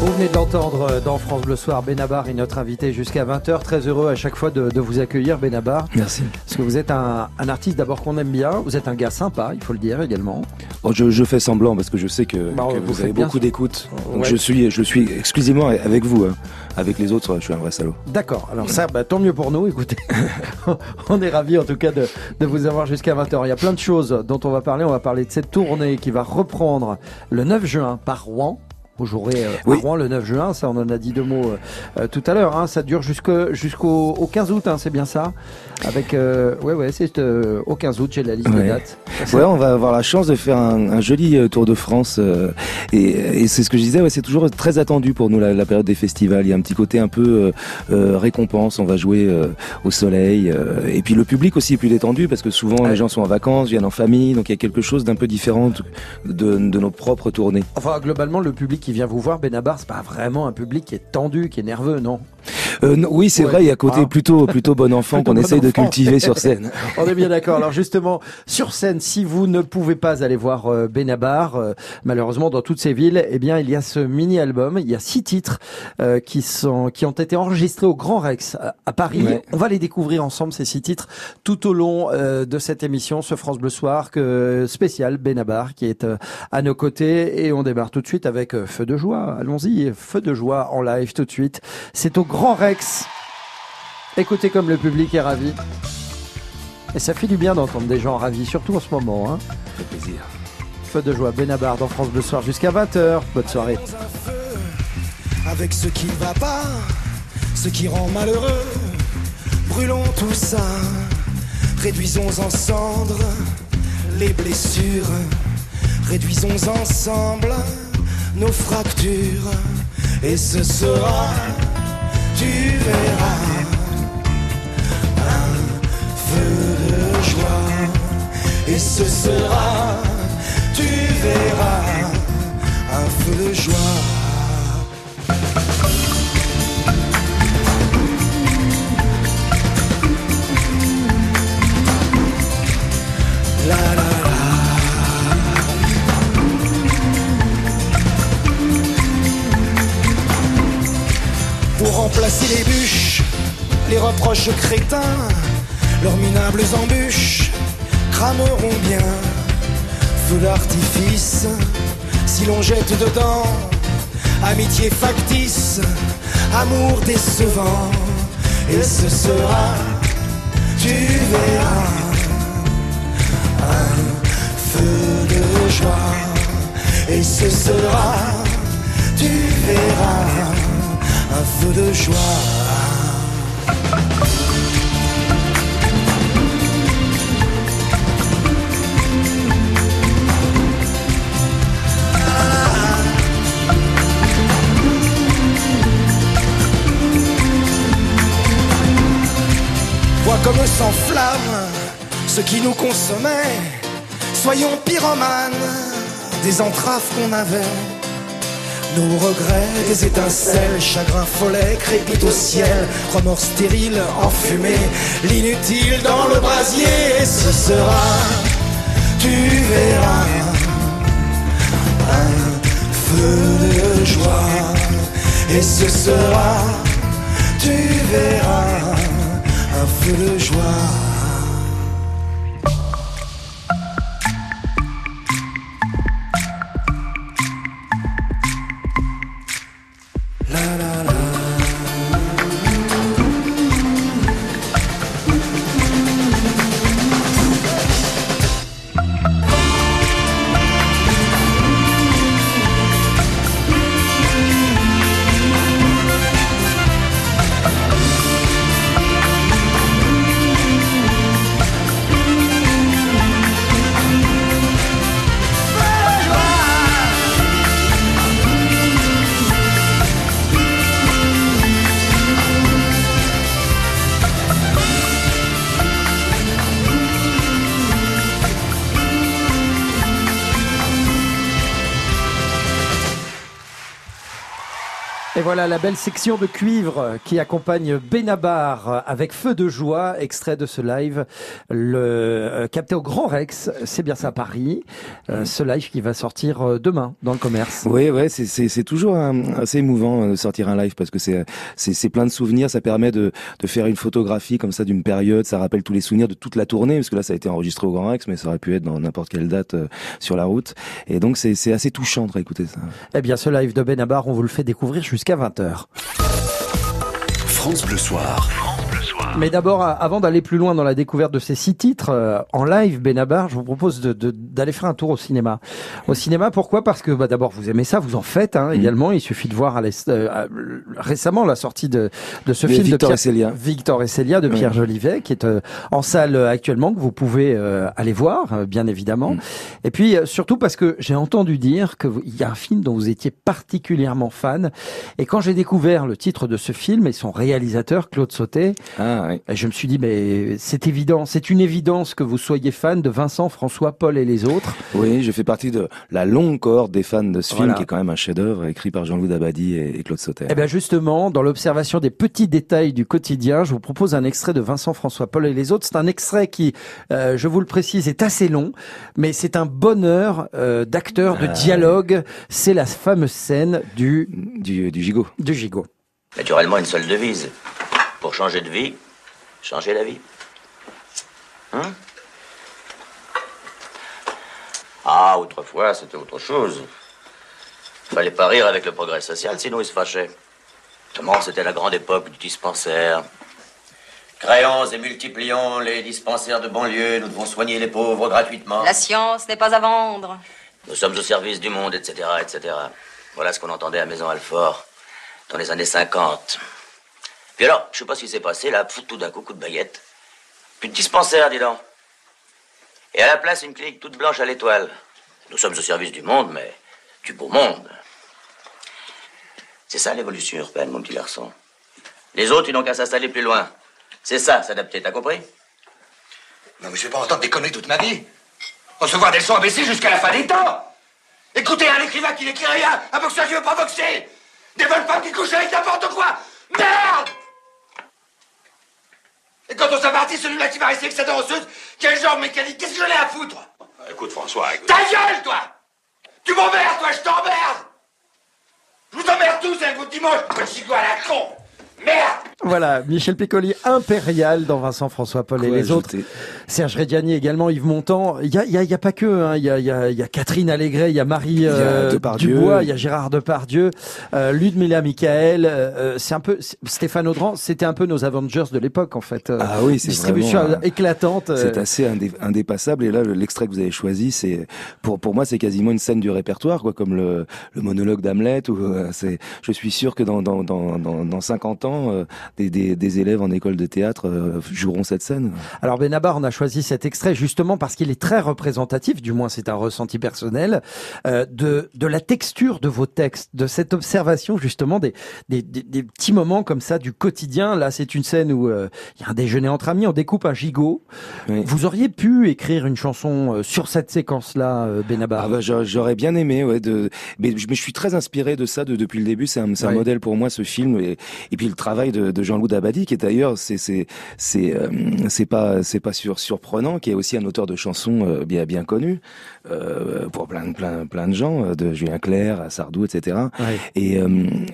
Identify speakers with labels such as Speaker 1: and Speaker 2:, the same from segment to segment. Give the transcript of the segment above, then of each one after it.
Speaker 1: Vous venez de l'entendre euh, dans France Bleu Soir, Benabar est notre invité jusqu'à 20h. Très heureux à chaque fois de, de vous accueillir, Benabar.
Speaker 2: Merci.
Speaker 1: Parce que vous êtes un, un artiste d'abord qu'on aime bien. Vous êtes un gars sympa, il faut le dire également.
Speaker 2: Bon, je, je fais semblant parce que je sais que,
Speaker 1: Bah,
Speaker 2: que
Speaker 1: vous
Speaker 2: avez beaucoup d'écoute. Donc
Speaker 1: Ouais.
Speaker 2: je suis, je suis exclusivement avec vous. hein. Avec les autres, je suis un vrai salaud.
Speaker 1: D'accord, alors ça, bah, tant mieux pour nous. Écoutez, on est ravis en tout cas de, de vous avoir jusqu'à 20h. Il y a plein de choses dont on va parler. On va parler de cette tournée qui va reprendre le 9 juin par Rouen. Vous jouerez euh, à. Rouen le 9 juin, ça on en a dit deux mots euh, euh, tout à l'heure. Hein. Ça dure jusqu'au jusqu'au au 15 août, hein, c'est bien ça? Avec euh, ouais ouais, c'est au 15 août, j'ai la liste
Speaker 2: Ouais.
Speaker 1: dates.
Speaker 2: Ouais, on va avoir la chance de faire un, un joli Tour de France. et et c'est ce que je disais, ouais, c'est toujours très attendu pour nous la, la période des festivals. Il y a un petit côté un peu récompense. On va jouer au soleil. et puis le public aussi est plus détendu parce que souvent les gens sont en vacances, viennent en famille. Donc il y a quelque chose d'un peu différent de, de nos propres tournées.
Speaker 1: Enfin, globalement, le public qui vient vous voir, Benabar, c'est pas vraiment un public qui est tendu, qui est nerveux, non?
Speaker 2: Euh, non, oui, c'est
Speaker 1: Ouais.
Speaker 2: vrai, il y a côté
Speaker 1: Ah.
Speaker 2: plutôt plutôt bon enfant qu'on
Speaker 1: bon
Speaker 2: essaye de cultiver sur scène.
Speaker 1: On est bien d'accord. Alors justement, sur scène, si vous ne pouvez pas aller voir euh, Benabar, euh, malheureusement dans toutes ces villes, eh bien il y a ce mini-album. Il y a six titres euh, qui sont qui ont été enregistrés au Grand Rex à, Paris.
Speaker 2: Ouais.
Speaker 1: On va les découvrir ensemble ces six titres tout au long euh, de cette émission, ce France Bleu Soir que spécial Benabar qui est à nos côtés et on démarre tout de suite avec Feu de joie. Allons-y, Feu de joie en live tout de suite. C'est au Grand Rex. Écoutez comme le public est ravi. Et ça fait du bien d'entendre des gens ravis, surtout en ce moment. Hein.
Speaker 2: Ça fait plaisir.
Speaker 1: Feu de joie, Benabar dans France Bleu Soir jusqu'à 20h. Bonne soirée.
Speaker 3: dans un feu avec ce qui ne va pas, ce qui rend malheureux. Brûlons tout ça, réduisons en cendres les blessures, réduisons ensemble nos fractures, et ce sera, ce sera, tu verras un feu de joie. Remplacer les bûches, les reproches crétins, leurs minables embûches crameront bien. Feu d'artifice, si l'on jette dedans amitié factice, amour décevant, et ce sera, tu verras, un feu de joie, et ce sera, tu verras, feu de joie. Vois comme s'enflamme ce qui nous consommait. Soyons pyromanes des entraves qu'on avait. Nos regrets, des étincelles, chagrin follet, crépite au ciel, remords stériles, enfumés, l'inutile dans le brasier. Et ce sera, tu verras, un feu de joie. Et ce sera, tu verras, un feu de joie.
Speaker 1: Voilà la belle section de cuivre qui accompagne Benabar avec Feu de joie, extrait de ce live, le euh, capté au Grand Rex, c'est bien ça Paris, euh, ce live qui va sortir euh, demain dans le commerce.
Speaker 2: Oui, ouais, c'est toujours assez émouvant de sortir un live parce que c'est plein de souvenirs, ça permet de de faire une photographie comme ça d'une période, ça rappelle tous les souvenirs de toute la tournée parce que là ça a été enregistré au Grand Rex, mais ça aurait pu être dans n'importe quelle date sur la route, et donc c'est assez touchant de réécouter ça.
Speaker 1: Eh bien, ce live de Benabar, on vous le fait découvrir jusqu'à 20h.
Speaker 4: France Bleu Soir.
Speaker 1: Mais d'abord, avant d'aller plus loin dans la découverte de ces six titres, euh, en live, Benabar, je vous propose d'aller de, d'aller faire un tour au cinéma. Au cinéma, pourquoi? Parce que bah, d'abord, vous aimez ça, vous en faites hein, mm. également. Il suffit de voir à euh, récemment la sortie de, de ce film
Speaker 2: Victor
Speaker 1: de
Speaker 2: Pierre, et Célia.
Speaker 1: Victor et Célia de Pierre Jolivet, qui est euh, en salle actuellement, que vous pouvez aller voir, bien évidemment. Mm. Et puis, surtout parce que j'ai entendu dire qu'il y a un film dont vous étiez particulièrement fan. Et quand j'ai découvert le titre de ce film et son réalisateur, Claude Sauté, ah, je me suis dit, mais c'est évident, c'est une évidence que vous soyez fan de Vincent, François, Paul et les autres.
Speaker 2: Oui, je fais partie de la longue cohorte des fans de ce film, qui est quand même un chef-d'œuvre écrit par Jean-Louis Dabadi et, Claude Sauter.
Speaker 1: Eh bien justement, dans l'observation des petits détails du quotidien, je vous propose un extrait de Vincent, François, Paul et les autres. C'est un extrait qui, euh, je vous le précise, est assez long, mais c'est un bonheur euh, d'acteur, de ah. dialogue. C'est la fameuse scène du...
Speaker 2: Du, du gigot.
Speaker 1: Du gigot.
Speaker 5: Naturellement, une seule devise. Pour changer de vie, changer la vie. Hein? Ah, autrefois, c'était autre chose. Fallait pas rire avec le progrès social, sinon il se fâchait. Comment c'était la grande époque du dispensaire. Créons et multiplions les dispensaires de banlieue, nous devons soigner les pauvres gratuitement.
Speaker 6: La science n'est pas à vendre.
Speaker 5: Nous sommes au service du monde, etc., etc. Voilà ce qu'on entendait à Maison Alfort dans les années 50. Puis alors, je sais pas ce qui s'est passé, là, tout d'un coup, coup de baguette. Plus de dispensaire, dis donc. Et à la place, une clinique toute blanche à l'étoile. Nous sommes au service du monde, mais du beau monde. C'est ça l'évolution urbaine, mon petit garçon. Les autres, ils n'ont qu'à s'installer plus loin. C'est ça, s'adapter, t'as compris?
Speaker 7: Non, mais je vais pas entendre des conneries toute ma vie. Recevoir des leçons abaissées jusqu'à la fin des temps. Écoutez un écrivain qui n'écrit rien, un boxeur qui veut pas boxer. Des bonnes femmes qui couchent avec n'importe quoi. Merde et quand on s'est parti, celui-là qui va rester avec sa danseuse, quel genre mécanique? Qu'est-ce que j'en ai à foutre?
Speaker 8: Écoute, François, écoute.
Speaker 7: Ta gueule, toi! Tu m'emmerdes, toi, je t'emmerde! Je vous emmerde tous avec vos dimanches, petit à la con
Speaker 1: voilà, Michel Piccoli, impérial dans Vincent François Paul et les autres. Serge Reggiani également, Yves Montand. Il y a, y, a, y a pas que, hein. il y, a, y, a, y, a, Catherine Allégret, il y a Marie euh, Dubois, il y a Gérard Depardieu, euh, Ludmilla Michael. Euh, c'est un peu Stéphane Audran. C'était un peu nos Avengers de l'époque en fait.
Speaker 2: Ah oui, c'est
Speaker 1: distribution éclatante.
Speaker 2: C'est assez indépassable. Et là, l'extrait que vous avez choisi, c'est pour pour moi, c'est quasiment une scène du répertoire, quoi, comme le, le monologue d'Hamlet. Ou c'est, je suis sûr que dans dans dans dans, dans 50 ans des, élèves en école de théâtre euh, joueront cette scène.
Speaker 1: Alors Benabar, on a choisi cet extrait justement parce qu'il est très représentatif, du moins c'est un ressenti personnel, euh, de, de la texture de vos textes, de cette observation justement des, des, petits moments comme ça du quotidien. Là, c'est une scène où euh, il y a un déjeuner entre amis, on découpe un gigot. Vous auriez pu écrire une chanson sur cette séquence-là, Benabar?
Speaker 2: Ah bah, J'aurais bien aimé, ouais. De... Mais, je suis très inspiré de ça depuis le début. C'est un, un modèle pour moi, ce film. Et, et puis le travail de, Jean-Loup Dabadi, qui est d'ailleurs, c'est c'est c'est euh, c'est pas c'est pas sur, surprenant, qui est aussi un auteur de chansons euh, bien bien connu euh, pour plein plein plein de gens, de Julien Clerc à Sardou, etc. Et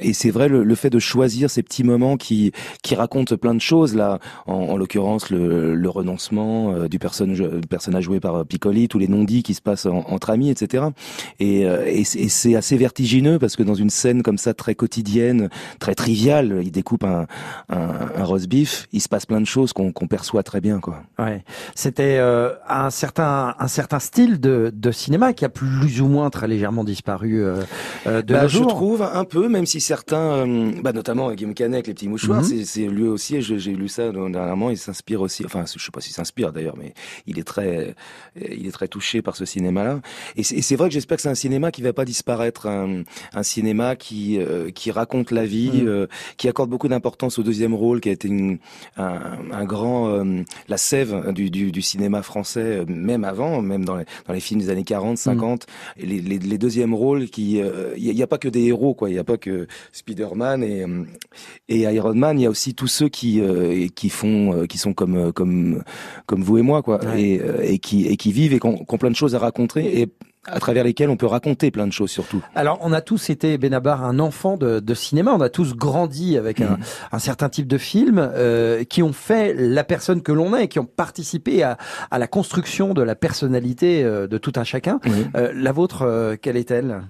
Speaker 2: et c'est vrai le, le, fait de choisir ces petits moments qui qui racontent plein de choses là, en, en l'occurrence le, le renoncement du personnage personnage joué par Piccoli, tous les non-dits qui se passent entre amis, etc. Et, et c'est assez vertigineux parce que dans une scène comme ça très quotidienne, très triviale, il découpe un, un, un roast beef, il se passe plein de choses qu'on perçoit très bien, quoi.
Speaker 1: Ouais. C'était euh, un certain un certain style de, de cinéma qui a plus ou moins très légèrement disparu euh, euh de
Speaker 2: bah,
Speaker 1: Je
Speaker 2: trouve un peu, même si certains, euh, bah, notamment Guillaume Canet, les petits mouchoirs, mhm. c'est lui aussi. J'ai lu ça dernièrement. Il s'inspire aussi. Enfin, je sais pas s'il s'inspire d'ailleurs, mais il est très il est très touché par ce cinéma-là. Et c'est vrai que j'espère que c'est un cinéma qui va pas disparaître, un, un cinéma qui qui raconte la vie, mhm. qui accorde beaucoup d'importance au deuxième rôle, qui a été une, un, un, grand euh, la sève du, du, du, cinéma français, euh, même avant, même dans les, dans les films des années 40, 50. Mm. Et les, les, les, deuxièmes rôles, qui il n'y a, a, pas que des héros, quoi. Il n'y a pas que Spider-Man et, et Iron Man. Il y a aussi tous ceux qui qui font, qui sont comme comme comme vous et moi, quoi, ouais. et, et qui et qui vivent et qui ont, qui ont plein de choses à raconter et à travers lesquels on peut raconter plein de choses surtout.
Speaker 1: Alors on a tous été Benabar un enfant de, de cinéma, on a tous grandi avec un, un, certain type de films euh, qui ont fait la personne que l'on est et qui ont participé à, à, la construction de la personnalité euh, de tout un chacun. Mmh. Euh, la vôtre, euh, quelle est-elle?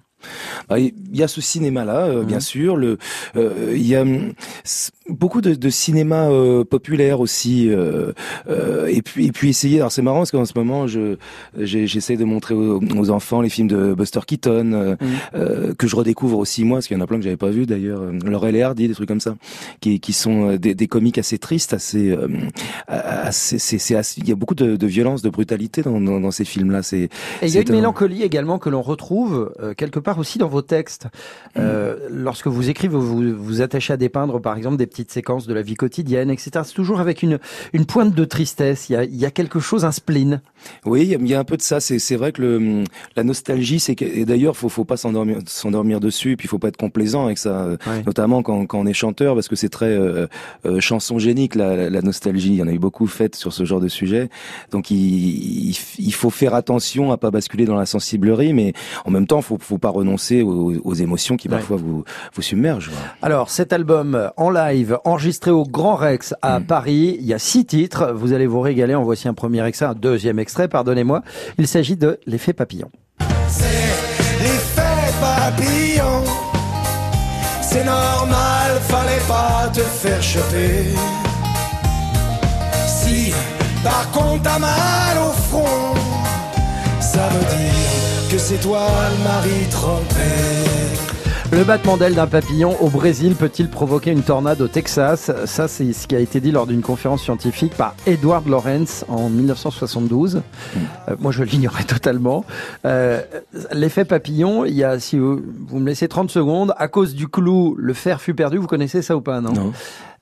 Speaker 2: Bah, il y a ce cinéma-là, euh, bien sûr. Le, euh, il y a beaucoup de, de cinéma euh, populaire aussi, euh, euh, et puis et puis essayer. Alors c'est marrant parce qu'en ce moment, je j'essaie de montrer aux, aux, enfants les films de Buster Keaton mmh. que je redécouvre aussi moi, parce qu'il y en a plein que j'avais pas vu d'ailleurs. Laurel et Hardy, des trucs comme ça, qui qui sont des, des comiques assez tristes, assez assez c'est. Il y a beaucoup de, de violence, de brutalité dans, dans, dans ces films-là. C'est
Speaker 1: et il y a une mélancolie également que l'on retrouve quelque part aussi dans vos textes. Mmh. lorsque vous écrivez, vous vous attachez à dépeindre par exemple des petites séquences de la vie quotidienne, etc. C'est toujours avec une, une pointe de tristesse. Il y a, il y a quelque chose, un spleen.
Speaker 2: Oui, il y a un peu de ça. C'est vrai que le, la nostalgie, c'est que, et d'ailleurs, faut, faut pas s'endormir, s'endormir dessus, et puis il faut pas être complaisant avec ça, ouais. notamment quand, quand on est chanteur, parce que c'est très euh, euh, chanson génique, la, la, nostalgie. Il y en a eu beaucoup faites sur ce genre de sujet. Donc il, il, il, faut faire attention à pas basculer dans la sensiblerie, mais en même temps, faut, faut pas renoncer aux, aux émotions qui parfois vous, vous submergent.
Speaker 1: Alors cet album en live enregistré au Grand Rex à mmh. Paris. Il y a six titres. Vous allez vous régaler. En voici un premier extrait, un deuxième extrait, pardonnez-moi. Il s'agit de L'effet papillon.
Speaker 3: C'est l'effet papillon. C'est normal, fallait pas te faire choper. Si par contre t'as mal au front, ça veut dire que c'est toi le mari trompé.
Speaker 1: Le battement d'aile d'un papillon au Brésil peut-il provoquer une tornade au Texas? Ça, c'est ce qui a été dit lors d'une conférence scientifique par Edward Lorenz en 1972. Mmh. Euh, moi, je l'ignorais totalement. Euh, L'effet papillon, il y a, si vous, vous, me laissez 30 secondes, à cause du clou, le fer fut perdu. Vous connaissez ça ou pas, non,
Speaker 2: non.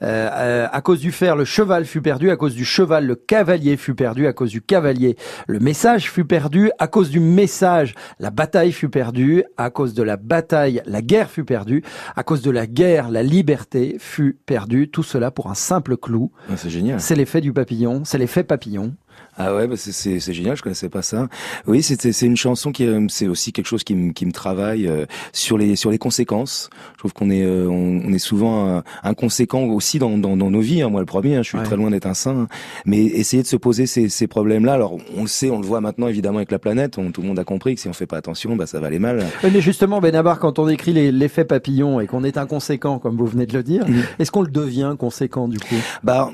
Speaker 1: Euh, à cause du fer, le cheval fut perdu. À cause du cheval, le cavalier fut perdu. À cause du cavalier, le message fut perdu. À cause du message, la bataille fut perdue. À cause de la bataille, la guerre fut perdue. À cause de la guerre, la liberté fut perdue. Tout cela pour un simple clou.
Speaker 2: Ah, c'est génial.
Speaker 1: C'est l'effet du papillon. C'est l'effet papillon.
Speaker 2: Ah ouais, bah c'est génial, je connaissais pas ça. Oui, c'est une chanson qui euh, c'est aussi quelque chose qui me qui me travaille euh, sur les sur les conséquences. Je trouve qu'on est euh, on, on, est souvent euh, inconséquent aussi dans, dans, dans nos vies. Hein. Moi, le premier, hein, je suis ouais. très loin d'être un saint. Hein. Mais essayer de se poser ces, ces problèmes-là. Alors, on le sait, on le voit maintenant évidemment avec la planète. On, tout le monde a compris que si on fait pas attention, bah ça va aller mal.
Speaker 1: Mais justement, Benabar, quand on écrit l'effet papillon et qu'on est inconséquent, comme vous venez de le dire, mmh. est-ce qu'on le devient conséquent du coup?
Speaker 2: Bah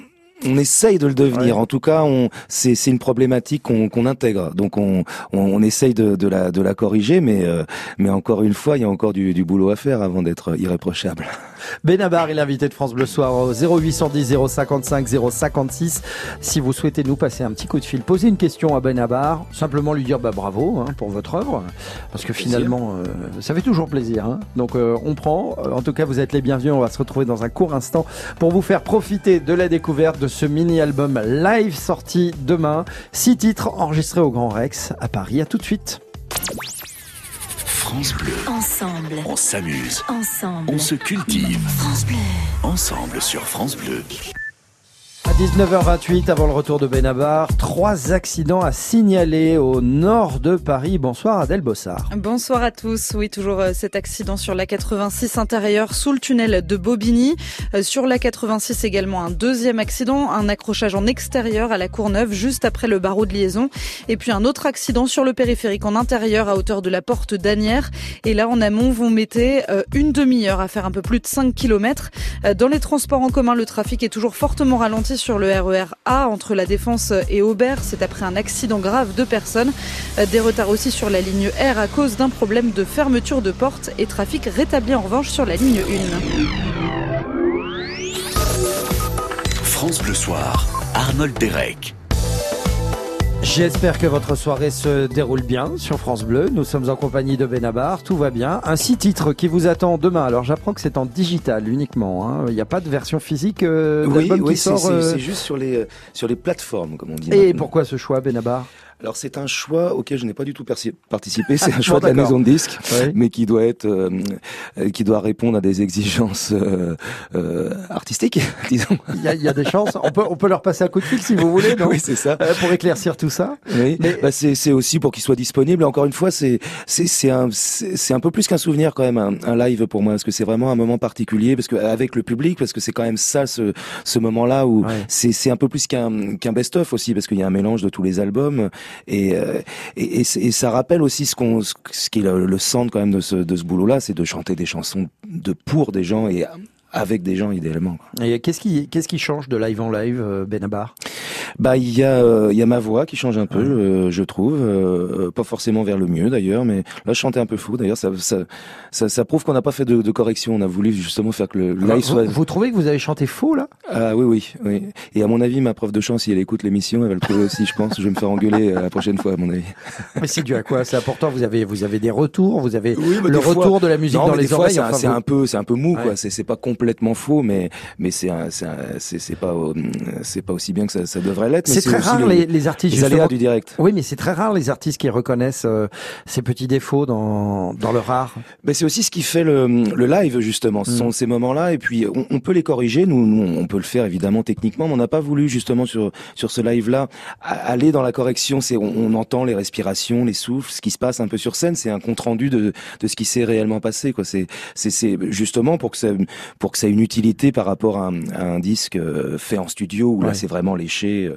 Speaker 2: on essaye de le devenir. Ouais. En tout cas, on, c'est, c'est une problématique qu'on, qu'on intègre. Donc, on, on, on essaye de, de, la, de la corriger, mais, euh, mais encore une fois, il y a encore du, du boulot à faire avant d'être irréprochable.
Speaker 1: Benabar est l'invité de France Bleu Soir au 0810 055 056. Si vous souhaitez nous passer un petit coup de fil, poser une question à Benabar, simplement lui dire bah, bravo hein, pour votre œuvre, parce que finalement, euh, ça fait toujours plaisir. Hein. Donc, euh, on prend. En tout cas, vous êtes les bienvenus. On va se retrouver dans un court instant pour vous faire profiter de la découverte de ce mini-album live sorti demain. Six titres enregistrés au Grand Rex à Paris. À tout de suite.
Speaker 4: France Bleu.
Speaker 8: Ensemble.
Speaker 4: On s'amuse.
Speaker 8: Ensemble.
Speaker 4: On se cultive.
Speaker 8: France Bleu.
Speaker 4: Ensemble sur France Bleu.
Speaker 1: À 19h28, avant le retour de Benabar, trois accidents à signaler au nord de Paris. Bonsoir Adèle Bossard.
Speaker 9: Bonsoir à tous. Oui, toujours euh, cet accident sur la 86 intérieure sous le tunnel de Bobigny. Euh, sur la 86 également un deuxième accident, un accrochage en extérieur à la Courneuve juste après le barreau de liaison. Et puis un autre accident sur le périphérique en intérieur à hauteur de la porte d'Anières. Et là en amont, vous mettez euh, une demi-heure à faire un peu plus de 5 km. Dans les transports en commun, le trafic est toujours fortement ralenti le RER A entre la Défense et Aubert. C'est après un accident grave de personnes. Des retards aussi sur la ligne R à cause d'un problème de fermeture de porte et trafic rétabli en revanche sur la ligne
Speaker 4: 1. France Bleu Soir, Arnold Derek.
Speaker 1: J'espère que votre soirée se déroule bien sur France Bleu. Nous sommes en compagnie de Benabar, tout va bien. Un six titres qui vous attend demain. Alors j'apprends que c'est en digital uniquement. hein. Il n'y a pas de version physique euh,
Speaker 2: Oui,
Speaker 1: d'album
Speaker 2: oui,
Speaker 1: qui
Speaker 2: c'est
Speaker 1: sort.
Speaker 2: c'est-
Speaker 1: euh,
Speaker 2: c'est juste sur les, sur les plateformes, comme on dit.
Speaker 1: Et
Speaker 2: maintenant.
Speaker 1: pourquoi ce choix, Benabar?
Speaker 2: Alors c'est un choix auquel je n'ai pas du tout participé. C'est un choix
Speaker 1: Bon,
Speaker 2: de la maison de disques,
Speaker 1: Oui.
Speaker 2: mais qui doit être, euh, euh, qui doit répondre à des exigences euh, euh, artistiques, disons.
Speaker 1: Il y, a- il y a des chances. On peut, on peut leur passer un coup de fil si vous voulez, non
Speaker 2: oui, c'est ça.
Speaker 1: Euh, Pour éclaircir tout ça.
Speaker 2: Oui,
Speaker 1: Mais-
Speaker 2: bah c'est c'est aussi pour qu'il soit disponible. Encore une fois, c'est c'est c'est un c'est c'est un peu plus qu'un souvenir quand même un, un live pour moi parce que c'est vraiment un moment particulier parce que avec le public parce que c'est quand même ça ce ce moment-là où
Speaker 1: Ouais.
Speaker 2: c'est c'est un peu plus qu'un qu'un best-of aussi parce qu'il y a un mélange de tous les albums et euh, et, et, c'est- et ça rappelle aussi ce qu'on ce qui est le, le centre quand même de ce de ce boulot-là, c'est de chanter des chansons de pour des gens et avec des gens idéalement.
Speaker 1: Et qu'est-ce qui, qu'est-ce qui change de live en live, euh, Benabar?
Speaker 2: Bah il y a euh, il y a ma voix qui change un peu, euh, je trouve, euh, pas forcément vers le mieux d'ailleurs, mais là je chantais un peu fou. D'ailleurs ça ça ça, ça prouve qu'on n'a pas fait de, de correction. On a voulu justement faire que le live
Speaker 1: vous,
Speaker 2: soit.
Speaker 1: vous trouvez que vous avez chanté faux là?
Speaker 2: Ah oui oui oui. Et à mon avis ma prof de chant si elle écoute l'émission elle va le trouver aussi. Je pense. Je vais me faire engueuler la prochaine fois à mon avis.
Speaker 1: Mais c'est dû à quoi? C'est important. Vous avez, vous avez des retours. Vous avez
Speaker 2: Oui, mais
Speaker 1: le
Speaker 2: fois-
Speaker 1: retour de la musique
Speaker 2: Non,
Speaker 1: dans les
Speaker 2: des
Speaker 1: oreilles.
Speaker 2: c'est un-
Speaker 1: enfin,
Speaker 2: c'est
Speaker 1: vous-
Speaker 2: un peu, c'est un peu mou,
Speaker 1: Ouais.
Speaker 2: quoi. C'est, pas complètement faux, mais, mais c'est, c'est, c'est, pas, euh, c'est pas aussi bien que ça, ça devrait l'être.
Speaker 1: C'est très rare les, les artistes.
Speaker 2: les aléas du direct.
Speaker 1: Oui, mais c'est très rare les artistes qui reconnaissent euh, ces petits défauts dans dans leur art.
Speaker 2: Ben c'est aussi ce qui fait le, le live justement. Ce
Speaker 1: Mm.
Speaker 2: sont ces moments-là et puis on, on peut les corriger. Nous, nous, on peut le faire évidemment techniquement, mais on n'a pas voulu justement sur sur ce live-là aller dans la correction. C'est on, on entend les respirations, les souffles, ce qui se passe un peu sur scène. C'est un compte rendu de de ce qui s'est réellement passé. Quoi. C'est c'est c'est justement pour que ça pour que ça ait une utilité par rapport à un, à un disque euh, fait en studio où
Speaker 1: Ouais.
Speaker 2: là c'est vraiment léché euh,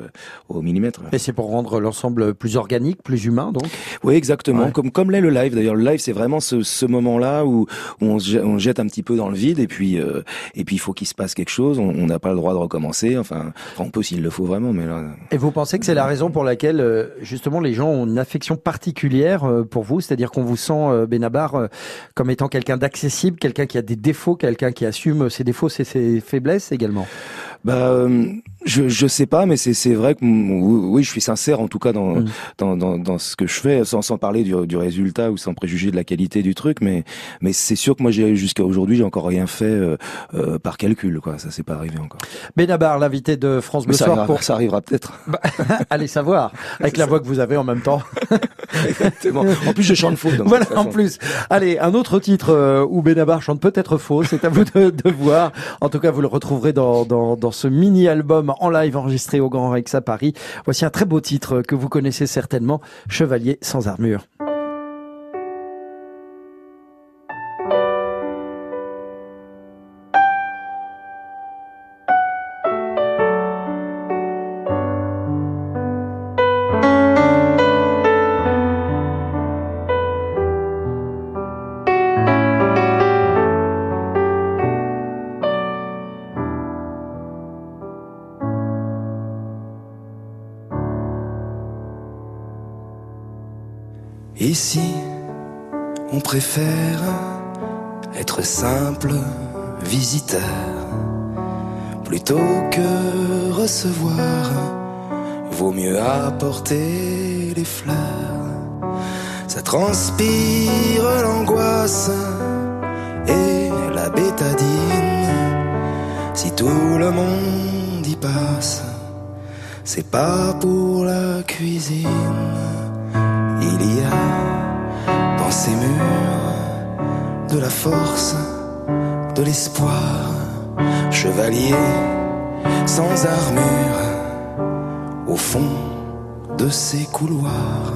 Speaker 2: au millimètre.
Speaker 1: Et c'est pour rendre l'ensemble plus organique, plus humain, donc?
Speaker 2: Oui, exactement.
Speaker 1: Ouais.
Speaker 2: Comme comme l'est le live. D'ailleurs, le live, c'est vraiment ce, ce moment-là où, où on, se jette, on se jette un petit peu dans le vide et puis euh, et puis il faut qu'il se passe quelque chose. On n'a pas le droit de recommencer. Enfin, on peut s'il le faut vraiment, mais là.
Speaker 1: Et vous pensez que c'est la raison pour laquelle justement les gens ont une affection particulière pour vous, c'est-à-dire qu'on vous sent Benabar comme étant quelqu'un d'accessible, quelqu'un qui a des défauts, quelqu'un qui assume ses défauts, ses, ses faiblesses également.
Speaker 2: Bah, euh, je je sais pas, mais c'est c'est vrai que oui, je suis sincère en tout cas dans
Speaker 1: Mm.
Speaker 2: dans, dans dans ce que je fais, sans sans parler du du résultat ou sans préjuger de la qualité du truc, mais mais c'est sûr que moi j'ai jusqu'à aujourd'hui j'ai encore rien fait euh, euh, par calcul quoi. Ça s'est pas arrivé encore.
Speaker 1: Benabar, l'invité de France Bleu
Speaker 2: ça
Speaker 1: Soir
Speaker 2: arrivera,
Speaker 1: pour
Speaker 2: ça arrivera peut-être.
Speaker 1: allez savoir avec la voix que vous avez en même temps.
Speaker 2: Exactement. En plus je chante faux. donc
Speaker 1: voilà, en plus. Allez, un autre titre euh, où Benabar chante peut-être faux, c'est à vous de, de voir. En tout cas, vous le retrouverez dans, dans, dans ce mini-album en live enregistré au Grand Rex à Paris. Voici un très beau titre que vous connaissez certainement, Chevalier sans armure.
Speaker 3: Préfère être simple visiteur plutôt que recevoir. Vaut mieux apporter les fleurs. Ça transpire l'angoisse et la bétadine. Si tout le monde y passe, c'est pas pour la cuisine. Il y a ces murs de la force, de l'espoir, chevalier sans armure, au fond de ces couloirs.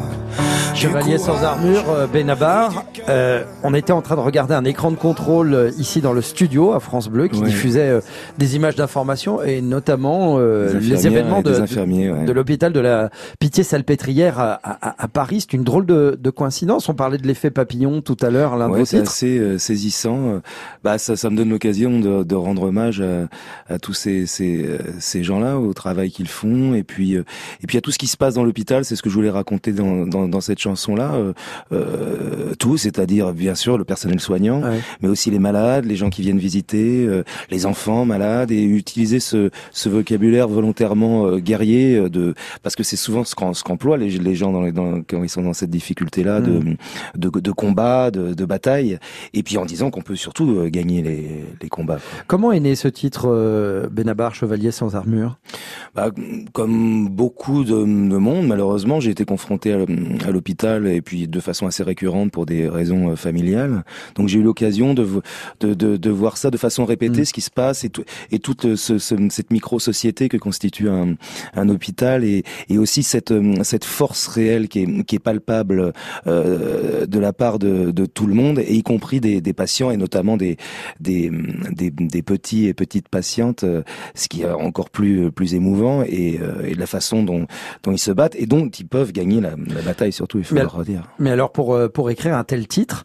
Speaker 1: Chevalier sans armure, euh, Benabar. Euh, on était en train de regarder un écran de contrôle euh, ici dans le studio à France Bleu qui
Speaker 2: Ouais.
Speaker 1: diffusait euh, des images d'information et notamment euh, les événements de, de-
Speaker 2: infirmiers, ouais.
Speaker 1: de l'hôpital de la Pitié-Salpêtrière à, à- à Paris. C'est une drôle de, de coïncidence. On parlait de l'effet papillon tout à l'heure, l'un
Speaker 2: Ouais, c'est assez euh, saisissant. Bah, ça, ça me donne l'occasion de, de rendre hommage à, à tous ces, ces, ces gens-là, au travail qu'ils font, et puis, euh, et puis à tout ce qui se passe dans l'hôpital. C'est ce que je voulais raconter dans, dans, dans cette chanson-là. Euh, euh, tout, c'est-à-dire bien sûr le personnel soignant, mais aussi les malades, les gens qui viennent visiter, euh, les enfants malades, et utiliser ce, ce vocabulaire volontairement euh, guerrier euh, de parce que c'est souvent ce qu'emploient les, les gens dans, les, dans, quand ils sont dans cette difficulté-là de, mm. de, de, combat, de, de bataille, et puis en disant qu'on peut surtout gagner les, les combats.
Speaker 10: Comment est né ce titre Benabar Chevalier sans armure?
Speaker 2: Bah, Comme beaucoup de, de monde, malheureusement, j'ai été confronté à l'hôpital et puis de façon assez récurrente pour des raisons euh, familiales. Donc j'ai eu l'occasion de, de, de, de, voir ça de façon répétée, mm. ce qui se passe et, tout, et toute euh, ce, cette micro-société que constitue un, un hôpital et, et aussi cette, euh, cette force réelle qui est, qui est palpable euh, de la part de, de tout le monde, et y compris des, des patients et notamment des, des, des, des, petits et petites patientes, ce qui est encore plus, plus émouvant et, et la façon dont, dont ils se battent et dont ils peuvent gagner la, la bataille surtout, il faut le redire.
Speaker 10: Mais alors pour, pour écrire un tel titre,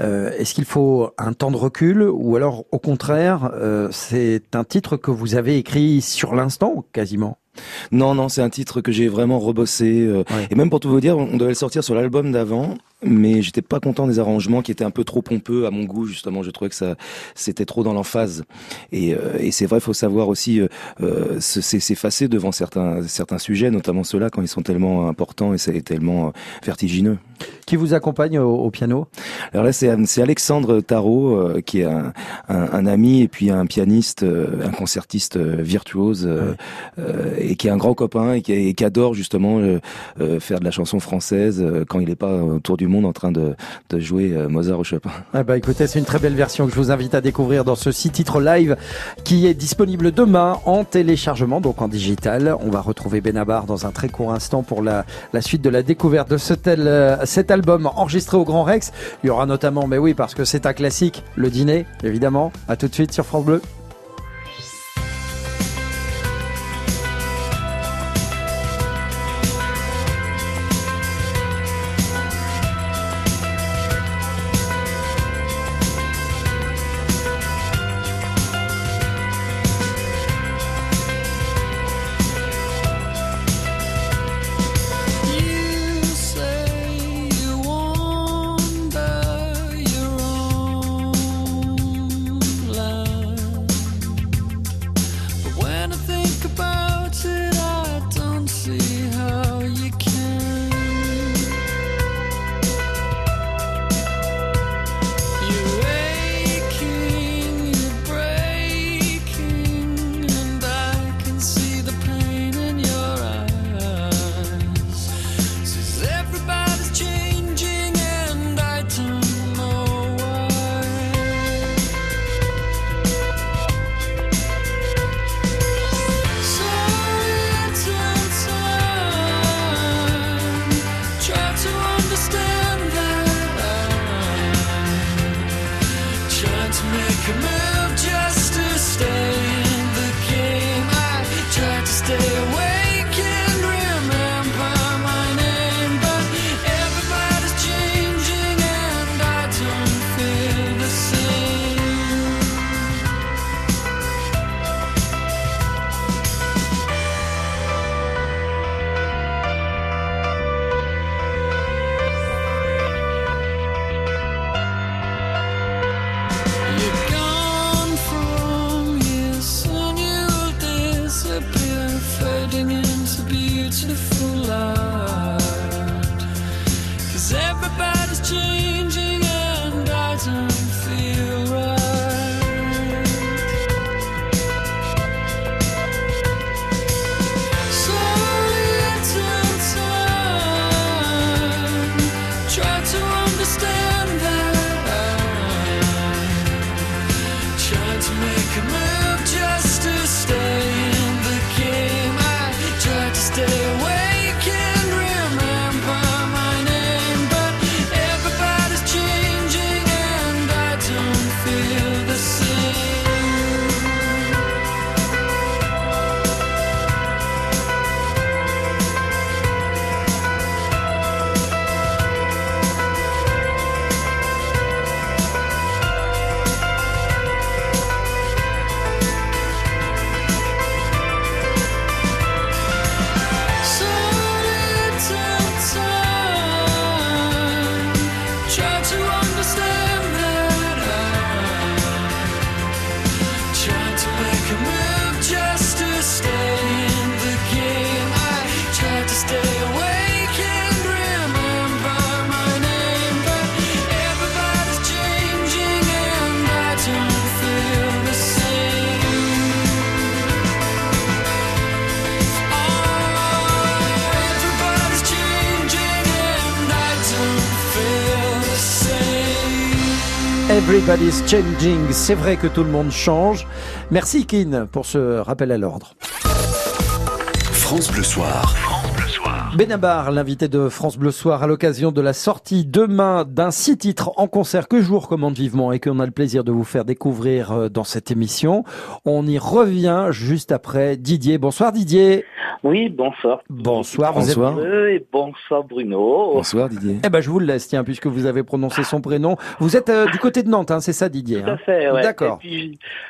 Speaker 10: euh, est-ce qu'il faut un temps de recul ou alors au contraire, euh, c'est un titre que vous avez écrit sur l'instant quasiment?
Speaker 2: Non, non, c'est un titre que j'ai vraiment rebossé. Euh, et même pour tout vous dire, on devait le sortir sur l'album d'avant mais j'étais pas content des arrangements qui étaient un peu trop pompeux à mon goût justement. Je trouvais que ça c'était trop dans l'emphase. Et, euh, et c'est vrai il faut savoir aussi euh, euh s'effacer devant certains certains sujets notamment ceux-là quand ils sont tellement importants et c'est tellement euh, vertigineux
Speaker 10: qui vous accompagne au, piano?
Speaker 2: Alors là c'est Alexandre Tarot euh, qui est un, un, un, ami et puis un pianiste un concertiste virtuose et qui est un grand copain et qui, et qui adore justement faire de la chanson française quand il n'est pas autour du monde en train de, de jouer euh, Mozart ou Chopin.
Speaker 10: Ah bah écoutez, c'est une très belle version que je vous invite à découvrir dans ce six titres live qui est disponible demain en téléchargement, donc en digital. On va retrouver Benabar dans un très court instant pour la, la suite de la découverte de ce tel, euh, cet album enregistré au Grand Rex. Il y aura notamment, mais oui, parce que c'est un classique, le dîner, évidemment. À tout de suite sur France Bleu.
Speaker 1: Everybody's changing. C'est vrai que tout le monde change. Merci Kin pour ce rappel à l'ordre.
Speaker 4: France Bleu Soir.
Speaker 1: Benabar, l'invité de France Bleu Soir, à l'occasion de la sortie demain d'un six titres en concert que je vous recommande vivement et qu'on a le plaisir de vous faire découvrir euh, dans cette émission. On y revient juste après Didier. Bonsoir Didier.
Speaker 8: Oui, bonsoir.
Speaker 1: Bonsoir, vous
Speaker 2: Bonsoir.
Speaker 8: Et bonsoir Bruno.
Speaker 2: Bonsoir Didier.
Speaker 1: Eh ben, je vous le laisse, tiens, puisque vous avez prononcé son prénom. Vous êtes euh, du côté de Nantes, hein, c'est ça, Didier
Speaker 8: Tout à
Speaker 1: hein
Speaker 8: fait, ouais.
Speaker 1: D'accord.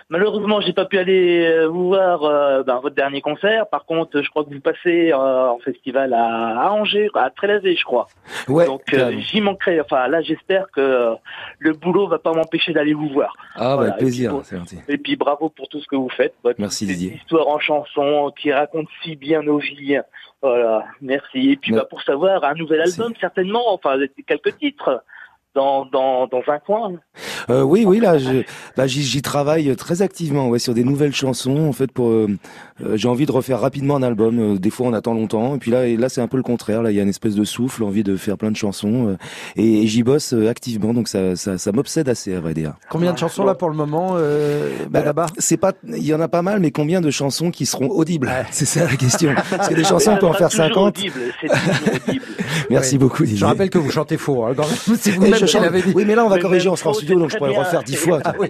Speaker 8: Malheureusement, j'ai pas pu aller euh, vous voir euh, dans votre dernier concert. Par contre, je crois que vous passez euh, en festival à, à Angers, à Trélazé, je crois.
Speaker 2: Ouais.
Speaker 8: Donc, euh, j'y manquerai. Enfin, là, j'espère que euh, le boulot va pas m'empêcher d'aller vous voir.
Speaker 2: ah, bah,
Speaker 8: voilà,
Speaker 2: plaisir,
Speaker 8: et puis,
Speaker 2: c'est gentil.
Speaker 8: Et puis, bravo pour tout ce que vous faites. Votre
Speaker 2: Merci, Didier.
Speaker 8: Histoire en chanson qui raconte si bien nos vies. Voilà, merci. Et puis, bah, pour savoir, un nouvel
Speaker 2: Merci.
Speaker 8: album, certainement. Enfin, quelques titres dans, dans, dans un coin.
Speaker 2: Euh, oui, oui, là, bah, j'y, travaille très activement, ouais, sur des nouvelles chansons. En fait, pour, euh, j'ai envie de refaire rapidement un album. Euh, des fois, on attend longtemps, et puis là, et là, c'est un peu le contraire. Là, il y a une espèce de souffle, envie de faire plein de chansons, euh, et, et j'y bosse euh, activement. Donc ça, ça, ça m'obsède assez, à vrai dire.
Speaker 1: Combien de chansons là pour le moment, euh,
Speaker 2: Bah,
Speaker 1: Benabar
Speaker 2: c'est pas, il y en a pas mal, mais combien de chansons qui seront audibles? C'est ça la question. Parce que des chansons, on peut en faire
Speaker 8: sera toujours
Speaker 2: 50.
Speaker 8: audible, audible.
Speaker 2: Merci
Speaker 1: Oui.
Speaker 2: beaucoup, Didier.
Speaker 1: Je rappelle que vous chantez faux. Hein, quand même. C'est
Speaker 2: Eh,
Speaker 1: vous-même
Speaker 2: je chante-
Speaker 1: l'avez dit.
Speaker 2: Oui, mais là, on va
Speaker 8: Mais
Speaker 2: corriger, on sera en studio, donc je pourrais le refaire dix fois.
Speaker 1: Ah oui.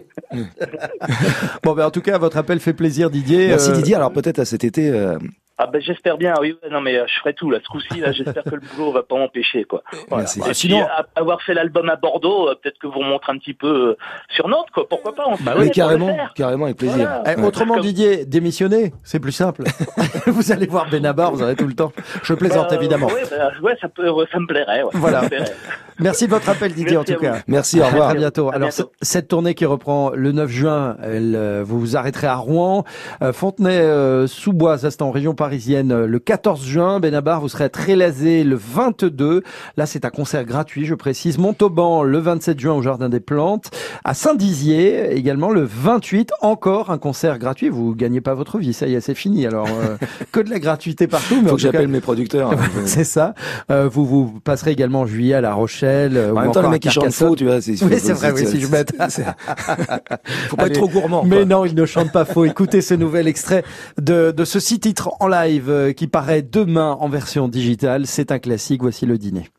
Speaker 1: bon, ben en tout cas, votre appel fait plaisir, Didier.
Speaker 2: Merci
Speaker 1: Euh,
Speaker 2: Didier. Alors peut-être à cet été, euh,
Speaker 8: Ah ben j'espère bien, oui. Non mais euh, je ferai tout là. Ce coup-ci, là, j'espère que le boulot va pas m'empêcher, quoi. Voilà.
Speaker 2: Merci.
Speaker 8: Et
Speaker 1: Bah,
Speaker 8: puis,
Speaker 1: sinon-
Speaker 8: à- avoir fait l'album à Bordeaux, euh, peut-être que vous remontrez un petit peu euh, sur Nantes, quoi. Pourquoi pas on
Speaker 1: Bah
Speaker 2: oui, carrément, carrément, avec plaisir.
Speaker 8: Voilà.
Speaker 1: eh,
Speaker 2: Ouais.
Speaker 1: Autrement,
Speaker 8: Comme-
Speaker 1: Didier, démissionnez, c'est plus simple. vous allez voir Benabar, vous aurez tout le temps. Je plaisante
Speaker 8: Euh,
Speaker 1: évidemment.
Speaker 8: Ouais, bah, ouais, ça peut, ouais, ça me plairait. Ouais,
Speaker 1: Voilà.
Speaker 8: Ça me plairait.
Speaker 1: Merci de votre appel, Didier,
Speaker 8: Merci
Speaker 1: en tout cas.
Speaker 2: Merci, au revoir.
Speaker 1: bientôt.
Speaker 8: À
Speaker 1: Alors,
Speaker 8: bientôt.
Speaker 1: c- cette tournée qui reprend le 9 juin, elle, vous vous arrêterez à Rouen, euh, Fontenay-sous-Bois, ça c'est en région parisienne, euh, le 14 juin. Benabar, vous serez à Trélazé le 22. Là, c'est un concert gratuit, je précise. Montauban, le 27 juin au Jardin des Plantes. À Saint-Dizier, également le 28, encore un concert gratuit. Vous gagnez pas votre vie, ça y est, c'est fini. Alors, euh, que de la gratuité partout. Mais
Speaker 2: Faut que j'appelle mes producteurs.
Speaker 1: c'est ça. Euh, vous vous passerez également en juillet à La Rochelle. euh,
Speaker 2: En
Speaker 1: ou
Speaker 2: même temps, le mec qui chante faux, tu vois,
Speaker 1: Oui, c'est vrai, oui, si je m'aide.
Speaker 2: Faut pas
Speaker 1: Allez.
Speaker 2: être trop gourmand.
Speaker 1: Mais
Speaker 2: quoi.
Speaker 1: non, il ne chante pas faux. Écoutez ce nouvel extrait de, de ce six titres en live euh, qui paraît demain en version digitale. C'est un classique. Voici le dîner.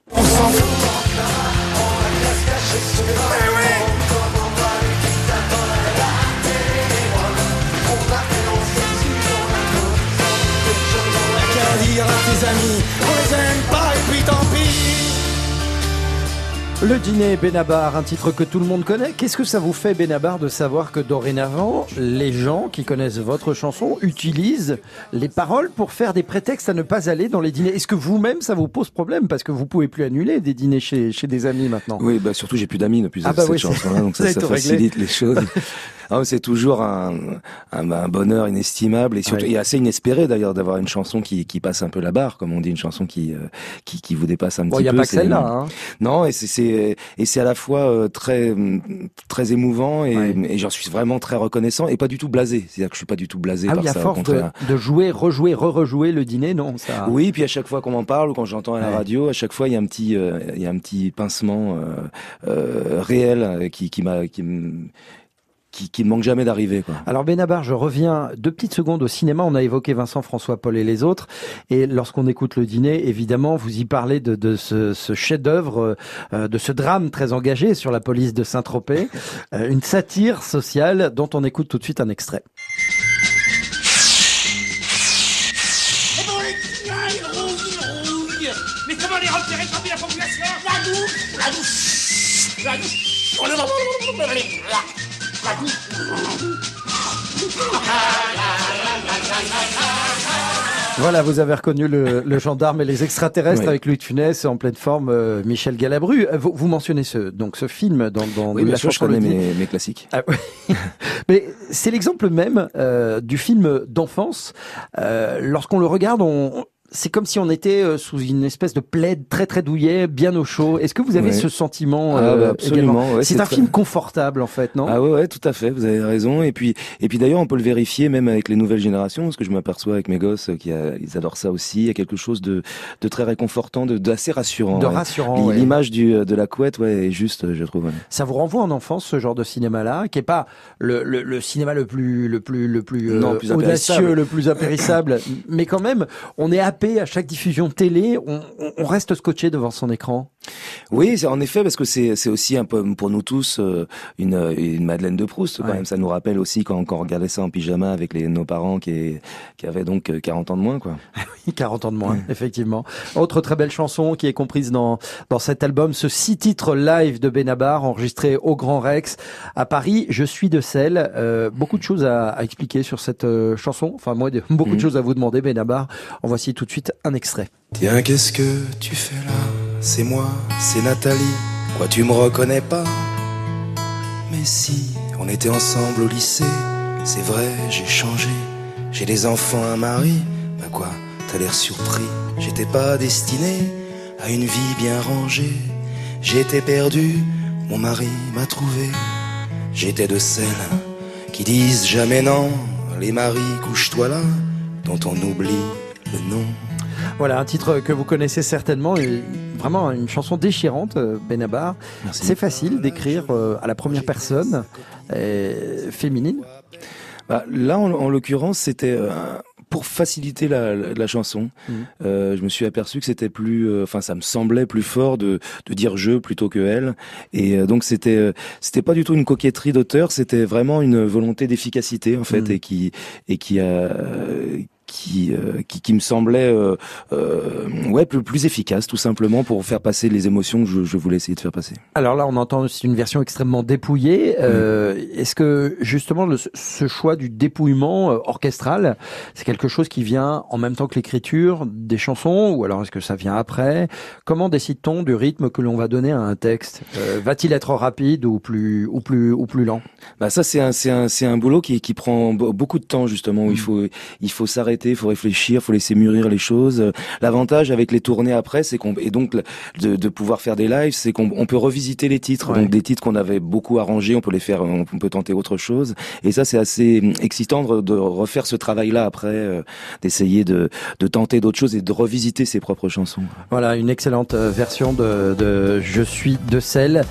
Speaker 1: Le dîner Benabar, un titre que tout le monde connaît. Qu'est-ce que ça vous fait, Benabar, de savoir que dorénavant, les gens qui connaissent votre chanson utilisent les paroles pour faire des prétextes à ne pas aller dans les dîners? Est-ce que vous-même, ça vous pose problème? Parce que vous pouvez plus annuler des dîners chez, chez des amis maintenant.
Speaker 2: Oui, bah surtout j'ai plus d'amis depuis
Speaker 1: Ah bah
Speaker 2: cette
Speaker 1: oui,
Speaker 2: chanson-là, donc ça,
Speaker 1: ça réglé.
Speaker 2: facilite les choses. Ah, c'est toujours un, un, un bonheur inestimable et surtout
Speaker 1: Ouais.
Speaker 2: et assez inespéré d'ailleurs d'avoir une chanson qui, qui passe un peu la barre, comme on dit, une chanson qui euh, qui, qui vous dépasse un
Speaker 1: Bon,
Speaker 2: petit
Speaker 1: il n'y a
Speaker 2: peu.
Speaker 1: pas que celle-là. Hein.
Speaker 2: Non, et c'est et c'est à la fois euh, très très émouvant et,
Speaker 1: Ouais.
Speaker 2: et j'en suis vraiment très reconnaissant et pas du tout blasé. C'est-à-dire que je suis pas du tout blasé
Speaker 1: Ah
Speaker 2: par
Speaker 1: oui,
Speaker 2: ça.
Speaker 1: force de, jouer, rejouer, re-rejouer le dîner, non ça...
Speaker 2: Oui, puis à chaque fois qu'on m'en parle ou quand j'entends à la
Speaker 1: Ouais.
Speaker 2: radio, à chaque fois il y a un petit, euh, il y a un petit pincement euh, euh, réel qui qui m'a qui me qui, qui me manque jamais d'arriver.
Speaker 1: Alors Benabar, je reviens deux petites secondes au cinéma. On a évoqué Vincent, François, Paul et les autres. Et lorsqu'on écoute le dîner, évidemment, vous y parlez de, de ce, ce chef-d'œuvre, euh, de ce drame très engagé sur la police de Saint-Tropez, Euh, une satire sociale dont on écoute tout de suite un extrait.
Speaker 11: Mais comment les repérer parmi la population La douche La douche La douche La douche
Speaker 1: Voilà, vous avez reconnu le, le gendarme et les extraterrestres
Speaker 2: Oui.
Speaker 1: avec Louis Funès en pleine forme, euh, Michel Galabru. Euh, Vous, vous mentionnez ce donc ce film dans, dans
Speaker 2: Oui,
Speaker 1: la
Speaker 2: bien sûr, je connais mes, mes classiques.
Speaker 1: Ah oui. Mais c'est l'exemple même euh, du film d'enfance. Euh, Lorsqu'on le regarde, on, c'est comme si on était euh, sous une espèce de plaid très très douillet, bien au chaud. Est-ce que vous avez ce sentiment
Speaker 2: Ah,
Speaker 1: euh,
Speaker 2: bah, absolument, ouais,
Speaker 1: C'est un
Speaker 2: très-
Speaker 1: film confortable en fait, non?
Speaker 2: Ah ouais, ouais, tout à fait, vous avez raison. Et puis, et puis d'ailleurs, on peut le vérifier même avec les nouvelles générations, parce que je m'aperçois avec mes gosses euh, qui a- ils adorent ça aussi. Il y a quelque chose de, de très réconfortant, de d'assez rassurant.
Speaker 1: De
Speaker 2: ouais.
Speaker 1: rassurant.
Speaker 2: L'image du de la couette, ouais, est juste, euh, je trouve.
Speaker 1: Ça vous renvoie en enfance ce genre de cinéma-là, qui est pas le, le, le cinéma le plus le plus le plus, euh,
Speaker 2: Non, le plus
Speaker 1: audacieux, le plus impérissable, mais quand même, on est happé à chaque diffusion télé, on, reste scotché devant son écran.
Speaker 2: Oui, c'est en effet parce que c'est aussi un peu pour nous tous euh, une une Madeleine de Proust quand
Speaker 1: Ouais.
Speaker 2: même. Ça nous rappelle aussi quand, quand on regardait ça en pyjama avec les nos parents qui qui avaient donc euh, 40 ans de moins quoi.
Speaker 1: 40 ans de moins, effectivement. Autre très belle chanson qui est comprise dans, dans cet album, ce six titres live de Benabar, enregistré au Grand Rex à Paris. Je suis de sel. Euh, beaucoup de choses à, à expliquer sur cette euh, chanson. Enfin, moi, de- beaucoup de
Speaker 2: Mhm.
Speaker 1: choses à vous demander, Benabar. En voici tout de suite un extrait.
Speaker 3: Tiens, qu'est-ce que tu fais là? C'est moi, c'est Nathalie. Quoi, tu me reconnais pas? Mais si, on était ensemble au lycée. C'est vrai, j'ai changé. J'ai des enfants, un mari. Bah quoi, t'as l'air surpris. J'étais pas destiné à une vie bien rangée. J'étais perdu, mon mari m'a trouvé. J'étais de celles qui disent jamais non. Les maris, couche-toi là, dont on oublie le nom.
Speaker 1: Voilà, un titre que vous connaissez certainement, et vraiment une chanson déchirante, euh, Benabar. C'est facile d'écrire euh, à la première personne, euh, féminine.
Speaker 2: Bah, là, en, en l'occurrence, c'était euh, pour faciliter la, la, la chanson. Euh, je me suis aperçu que c'était plus, euh, enfin, ça me semblait plus fort de, de dire je plutôt que elle. Et donc c'était, c'était pas du tout une coquetterie d'auteur, c'était vraiment une volonté d'efficacité en fait,
Speaker 1: Mhm.
Speaker 2: et qui, et qui a. qui, euh, qui, qui me semblait euh, euh, ouais plus, plus efficace tout simplement pour faire passer les émotions que je, je voulais essayer de faire passer.
Speaker 1: Alors là, on entend aussi une version extrêmement dépouillée. Euh, Est-ce que justement le- ce choix du dépouillement orchestral, c'est quelque chose qui vient en même temps que l'écriture des chansons, ou alors est-ce que ça vient après? Comment décide-t-on du rythme que l'on va donner à un texte? Euh, Va-t-il être rapide ou plus ou plus ou plus lent?
Speaker 2: Bah ça c'est un c'est un c'est un boulot qui qui prend be- beaucoup de temps justement où il faut il faut s'arrêter, il faut réfléchir, il faut laisser mûrir les choses. L'avantage avec les tournées après, c'est qu'on et donc de, de pouvoir faire des lives, c'est qu'on on peut revisiter les titres.
Speaker 1: Ouais.
Speaker 2: Donc des titres qu'on avait beaucoup arrangés, on peut les faire, on peut tenter autre chose. Et ça c'est assez excitant de, de refaire ce travail-là après, euh, d'essayer de de tenter d'autres choses et de revisiter ses propres chansons.
Speaker 1: Voilà, une excellente euh, version de, de Je suis de sel,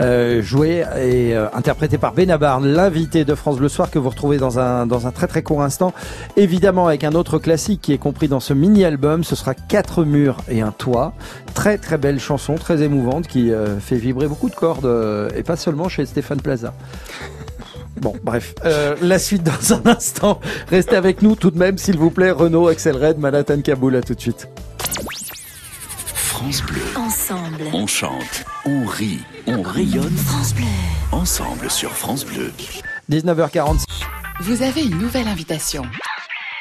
Speaker 1: euh, jouée et euh, interprétée par Benabar, l'invité de France Bleu Soir que vous retrouvez dans un, dans un très très court instant. Évidemment avec un autre classique qui est compris dans ce mini-album, ce sera Quatre murs et un toit. Très très belle chanson, très émouvante qui euh, fait vibrer beaucoup de cordes euh, et pas seulement chez Stéphane Plaza. Bon, bref, Euh, la suite dans un instant. Restez avec nous tout de même, s'il vous plaît. Renault, Axel Red, Manhattan, Kaboul, à tout de suite.
Speaker 4: France Bleu.
Speaker 6: Ensemble.
Speaker 4: On chante, on rit, on rayonne
Speaker 6: France Bleu.
Speaker 4: ensemble sur France Bleu.
Speaker 1: 19h46.
Speaker 12: Vous avez une nouvelle invitation.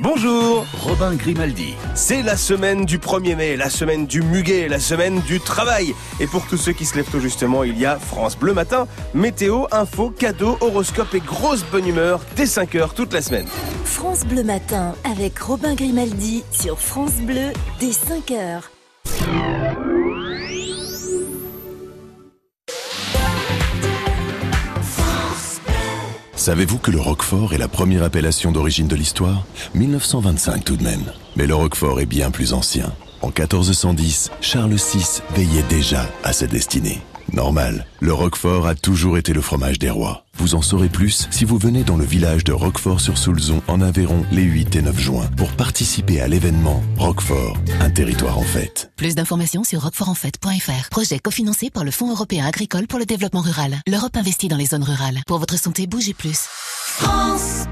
Speaker 13: Bonjour
Speaker 4: Robin Grimaldi.
Speaker 13: C'est la semaine du 1er mai, la semaine du muguet, la semaine du travail. Et pour tous ceux qui se lèvent tôt justement, il y a France Bleu Matin, météo, info, cadeaux, horoscope et grosse bonne humeur dès 5h toute la semaine.
Speaker 6: France Bleu Matin avec Robin Grimaldi sur France Bleu dès 5h.
Speaker 14: Savez-vous que le Roquefort est la première appellation d'origine de l'histoire? 1925 tout de même. Mais le Roquefort est bien plus ancien. En 1410, Charles VI veillait déjà à sa destinée. Normal, le Roquefort a toujours été le fromage des rois. Vous en saurez plus si vous venez dans le village de Roquefort-sur-Soulzon en Aveyron les 8 et 9 juin pour participer à l'événement Roquefort, un territoire en fête.
Speaker 12: Plus d'informations sur roquefortenfête.fr. Projet cofinancé par le Fonds européen agricole pour le développement rural. L'Europe investit dans les zones rurales. Pour votre santé, bougez plus.
Speaker 6: France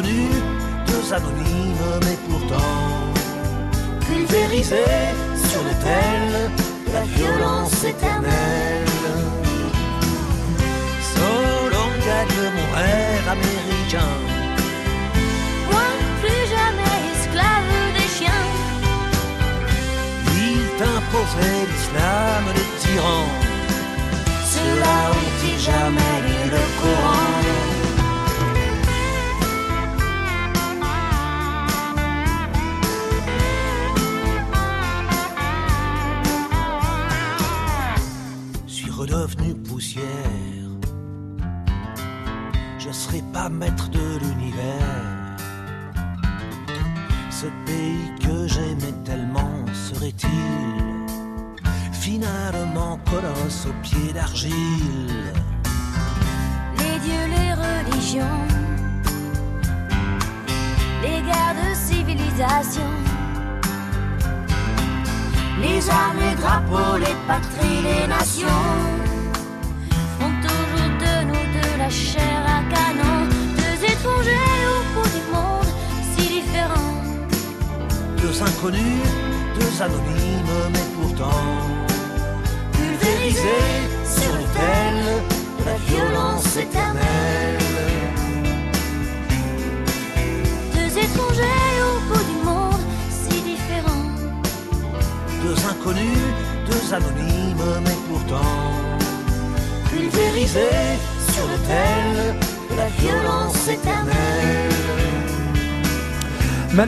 Speaker 15: inconnus, deux anonymes, mais pourtant pulvérisés sur l'autel de la violence éternelle. Solon gagne mon rêve américain.
Speaker 16: Moi, plus jamais esclave des chiens.
Speaker 15: Il t'imposait l'islam des tyrans. Ceux-là ont-ils jamais lu le Coran? Poussière. Je serai pas maître de l'univers. Ce pays que j'aimais tellement serait-il finalement colosse aux pieds d'argile?
Speaker 16: Les dieux, les religions, les guerres de civilisation, les armes, les drapeaux,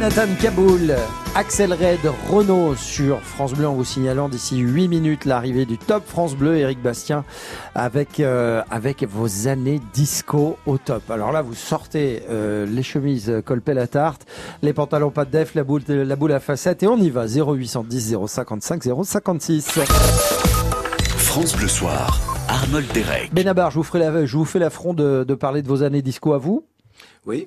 Speaker 1: Manhattan Kaboul, Axel Red, Renault sur France Bleu en vous signalant d'ici 8 minutes l'arrivée du top France Bleu, Eric Bastien, avec, euh, avec vos années disco au top. Alors là, vous sortez euh, les chemises colpées la tarte, les pantalons pas de def, la boule, la boule à facettes et on y va. 0810 055 056.
Speaker 4: France Bleu Soir, Arnold Derek.
Speaker 1: Benabar, je vous, ferai la, je vous fais l'affront de, de parler de vos années disco à vous.
Speaker 2: Oui.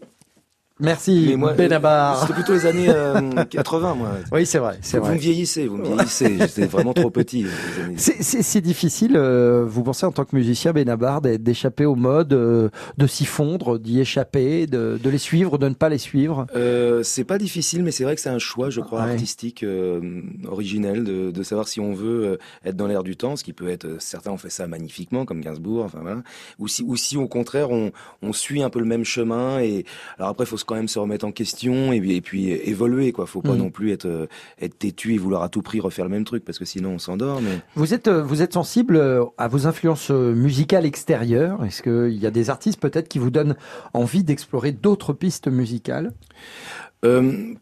Speaker 1: Merci,
Speaker 2: moi,
Speaker 1: Benabar.
Speaker 2: C'était plutôt les années euh, 80, moi.
Speaker 1: Oui, c'est vrai, c'est
Speaker 2: Vous me vieillissez, vous me vieillissez. J'étais vraiment trop petit. euh,
Speaker 1: C'est- difficile, euh, vous pensez en tant que musicien Benabar, d'échapper aux modes, euh, de s'y fondre, d'y échapper, de, de les suivre, de ne pas les suivre?
Speaker 2: Euh, c'est pas difficile, mais c'est vrai que c'est un choix, je crois,
Speaker 1: Ouais.
Speaker 2: artistique, euh, originel, de, de savoir si on veut euh, être dans l'air du temps, ce qui peut être, euh, certains ont fait ça magnifiquement, comme Gainsbourg, enfin voilà, ou si, ou si au contraire on, on suit un peu le même chemin. Et alors après, faut se- quand même se remettre en question et, puis- et puis évoluer, quoi. Faut pas
Speaker 1: Mm.
Speaker 2: non plus être, euh, être têtu et vouloir à tout prix refaire le même truc, parce que sinon on s'endort. Mais
Speaker 1: Vous êtes, euh, vous êtes sensible euh, à vos influences musicales extérieures Est-ce qu'il y a des artistes peut-être qui vous donnent envie d'explorer d'autres pistes musicales?
Speaker 2: Euh,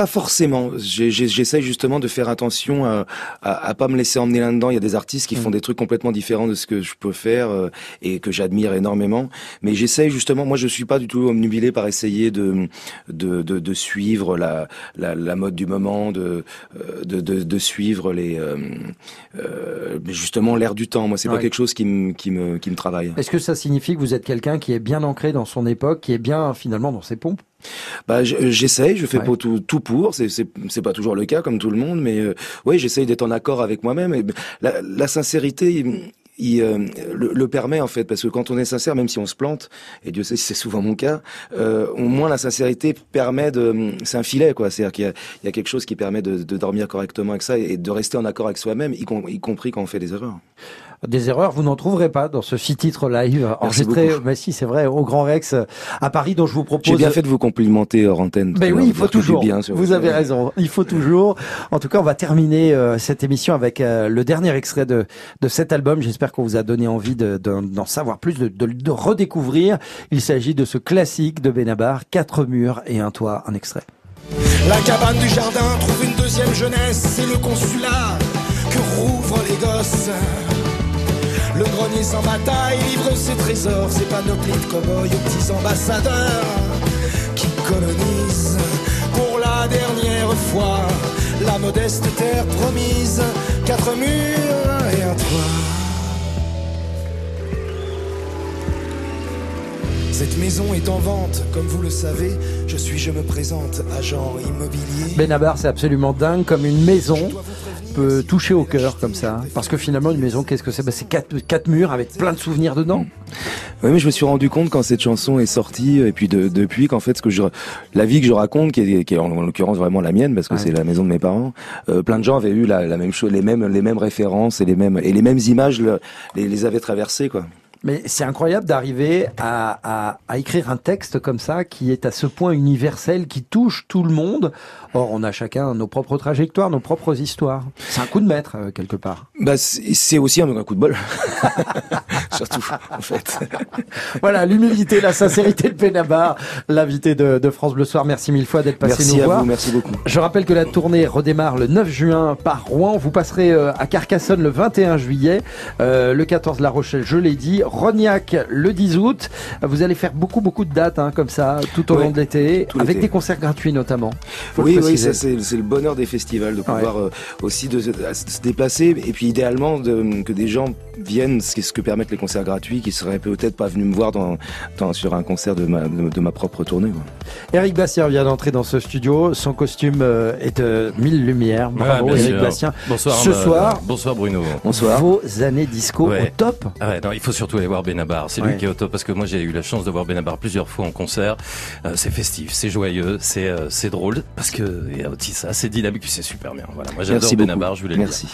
Speaker 2: pas forcément. J'essaye justement de faire attention à, à, à pas me laisser emmener là-dedans. Il y a des artistes qui font des trucs complètement différents de ce que je peux faire euh, et que j'admire énormément. Mais j'essaye justement. Moi, je suis pas du tout omnubilé par essayer de de, de, de suivre la, la la mode du moment, de euh, de, de, de suivre les euh, euh, justement l'air du temps. Moi, c'est
Speaker 1: Ouais.
Speaker 2: pas quelque chose qui me qui me qui me travaille.
Speaker 1: Est-ce que ça signifie que vous êtes quelqu'un qui est bien ancré dans son époque, qui est bien finalement dans ses pompes?
Speaker 2: Bah, j- j'essaye, je fais
Speaker 1: Ouais.
Speaker 2: tout, tout pour. C'est, c'est, pas toujours le cas, comme tout le monde, mais euh, oui, j'essaye d'être en accord avec moi-même. Et la, la sincérité, il- il euh, le, le permet en fait, parce que quand on est sincère, même si on se plante, et Dieu sait si c'est souvent mon cas, euh, au moins la sincérité permet de, c'est un filet quoi, c'est-à-dire qu'il y a, il y a quelque chose qui permet de, de dormir correctement avec ça et de rester en accord avec soi-même, y, com- y compris quand on fait des erreurs.
Speaker 1: Des erreurs, vous n'en trouverez pas dans ce six titres live enregistré, mais si c'est vrai, au Grand Rex euh, à Paris, dont je vous propose.
Speaker 2: J'ai bien fait de vous complimenter hors antenne. tout
Speaker 1: Mais oui, il faut toujours.
Speaker 2: bien sur
Speaker 1: Vous
Speaker 2: votre-
Speaker 1: avez raison. Il faut toujours. En tout cas, on va terminer euh, cette émission avec euh, le dernier extrait de, de cet album. J'espère qu'on vous a donné envie de- de- d'en savoir plus, de, de, de redécouvrir. Il s'agit de ce classique de Benabar, quatre murs et un toit, un extrait.
Speaker 3: La cabane du jardin trouve une deuxième jeunesse, c'est le consulat que rouvrent les gosses. Le grenier sans bataille livre ses trésors, ses panoplies de cow-boys aux petits ambassadeurs qui colonisent pour la dernière fois la modeste terre promise, quatre murs et un toit. Cette maison est en vente, comme vous le savez, je suis, je me présente, agent immobilier.
Speaker 1: Benabar, c'est absolument dingue, comme une maison peut toucher au cœur comme ça. Parce que finalement, une maison, qu'est-ce que c'est? Ben, C'est quatre, quatre murs avec plein de souvenirs dedans.
Speaker 2: Oui, mais je me suis rendu compte quand cette chanson est sortie, et puis de- depuis qu'en fait, ce que je, la vie que je raconte, qui est, qui est en, en l'occurrence vraiment la mienne, parce que
Speaker 1: Ouais.
Speaker 2: c'est la maison de mes parents, euh, plein de gens avaient eu la, la même chose, les mêmes, les mêmes références et les mêmes, et les mêmes images le- les, les avaient traversées, quoi.
Speaker 1: Mais c'est incroyable d'arriver à, à, à écrire un texte comme ça qui est à ce point universel, qui touche tout le monde. Or, on a chacun nos propres trajectoires, nos propres histoires. C'est un coup de maître, euh, quelque part.
Speaker 2: Bah, c'est aussi un, un coup de bol. Surtout, en fait.
Speaker 1: Voilà, l'humilité, la sincérité de Benabar, l'invité de, de France Bleu Soir. Merci mille fois d'être passé
Speaker 2: Merci
Speaker 1: nous
Speaker 2: à
Speaker 1: voir.
Speaker 2: vous, merci beaucoup.
Speaker 1: Je rappelle que la tournée redémarre le 9 juin par Rouen. Vous passerez euh, à Carcassonne le 21 juillet, euh, le 14 La Rochelle, je l'ai dit, Rognac le 10 août. Vous allez faire beaucoup beaucoup de dates hein, comme ça tout au
Speaker 2: Ouais,
Speaker 1: long de l'été, avec des concerts gratuits notamment.
Speaker 2: Oui, oui, ça c'est le bonheur des festivals de pouvoir euh, aussi de, de se déplacer et puis idéalement de, que des gens viennent, ce, qui- ce que permettent les concerts gratuits, qui seraient peut-être pas venus me voir dans, dans- sur un concert de ma, de, de ma propre tournée. quoi.
Speaker 1: Eric Bastien vient d'entrer dans ce studio. Son costume euh, est de mille lumières. Bravo
Speaker 17: Ouais,
Speaker 1: Eric
Speaker 17: sûr.
Speaker 1: Bastien.
Speaker 17: Bonsoir.
Speaker 1: Ce
Speaker 17: euh,
Speaker 1: soir,
Speaker 17: Bonsoir Bruno.
Speaker 1: vos années disco
Speaker 17: Ouais.
Speaker 1: au top.
Speaker 17: Ah ouais, non, il faut surtout aller voir Benabar. C'est
Speaker 1: Ouais.
Speaker 17: lui qui est au top parce que moi j'ai eu la chance de voir Benabar plusieurs fois en concert. Euh, c'est festif, c'est joyeux, c'est euh, c'est drôle parce que il y a aussi ça, c'est dynamique, c'est super bien. Voilà, moi j'adore. Benabar, je voulais le dire.
Speaker 2: Merci.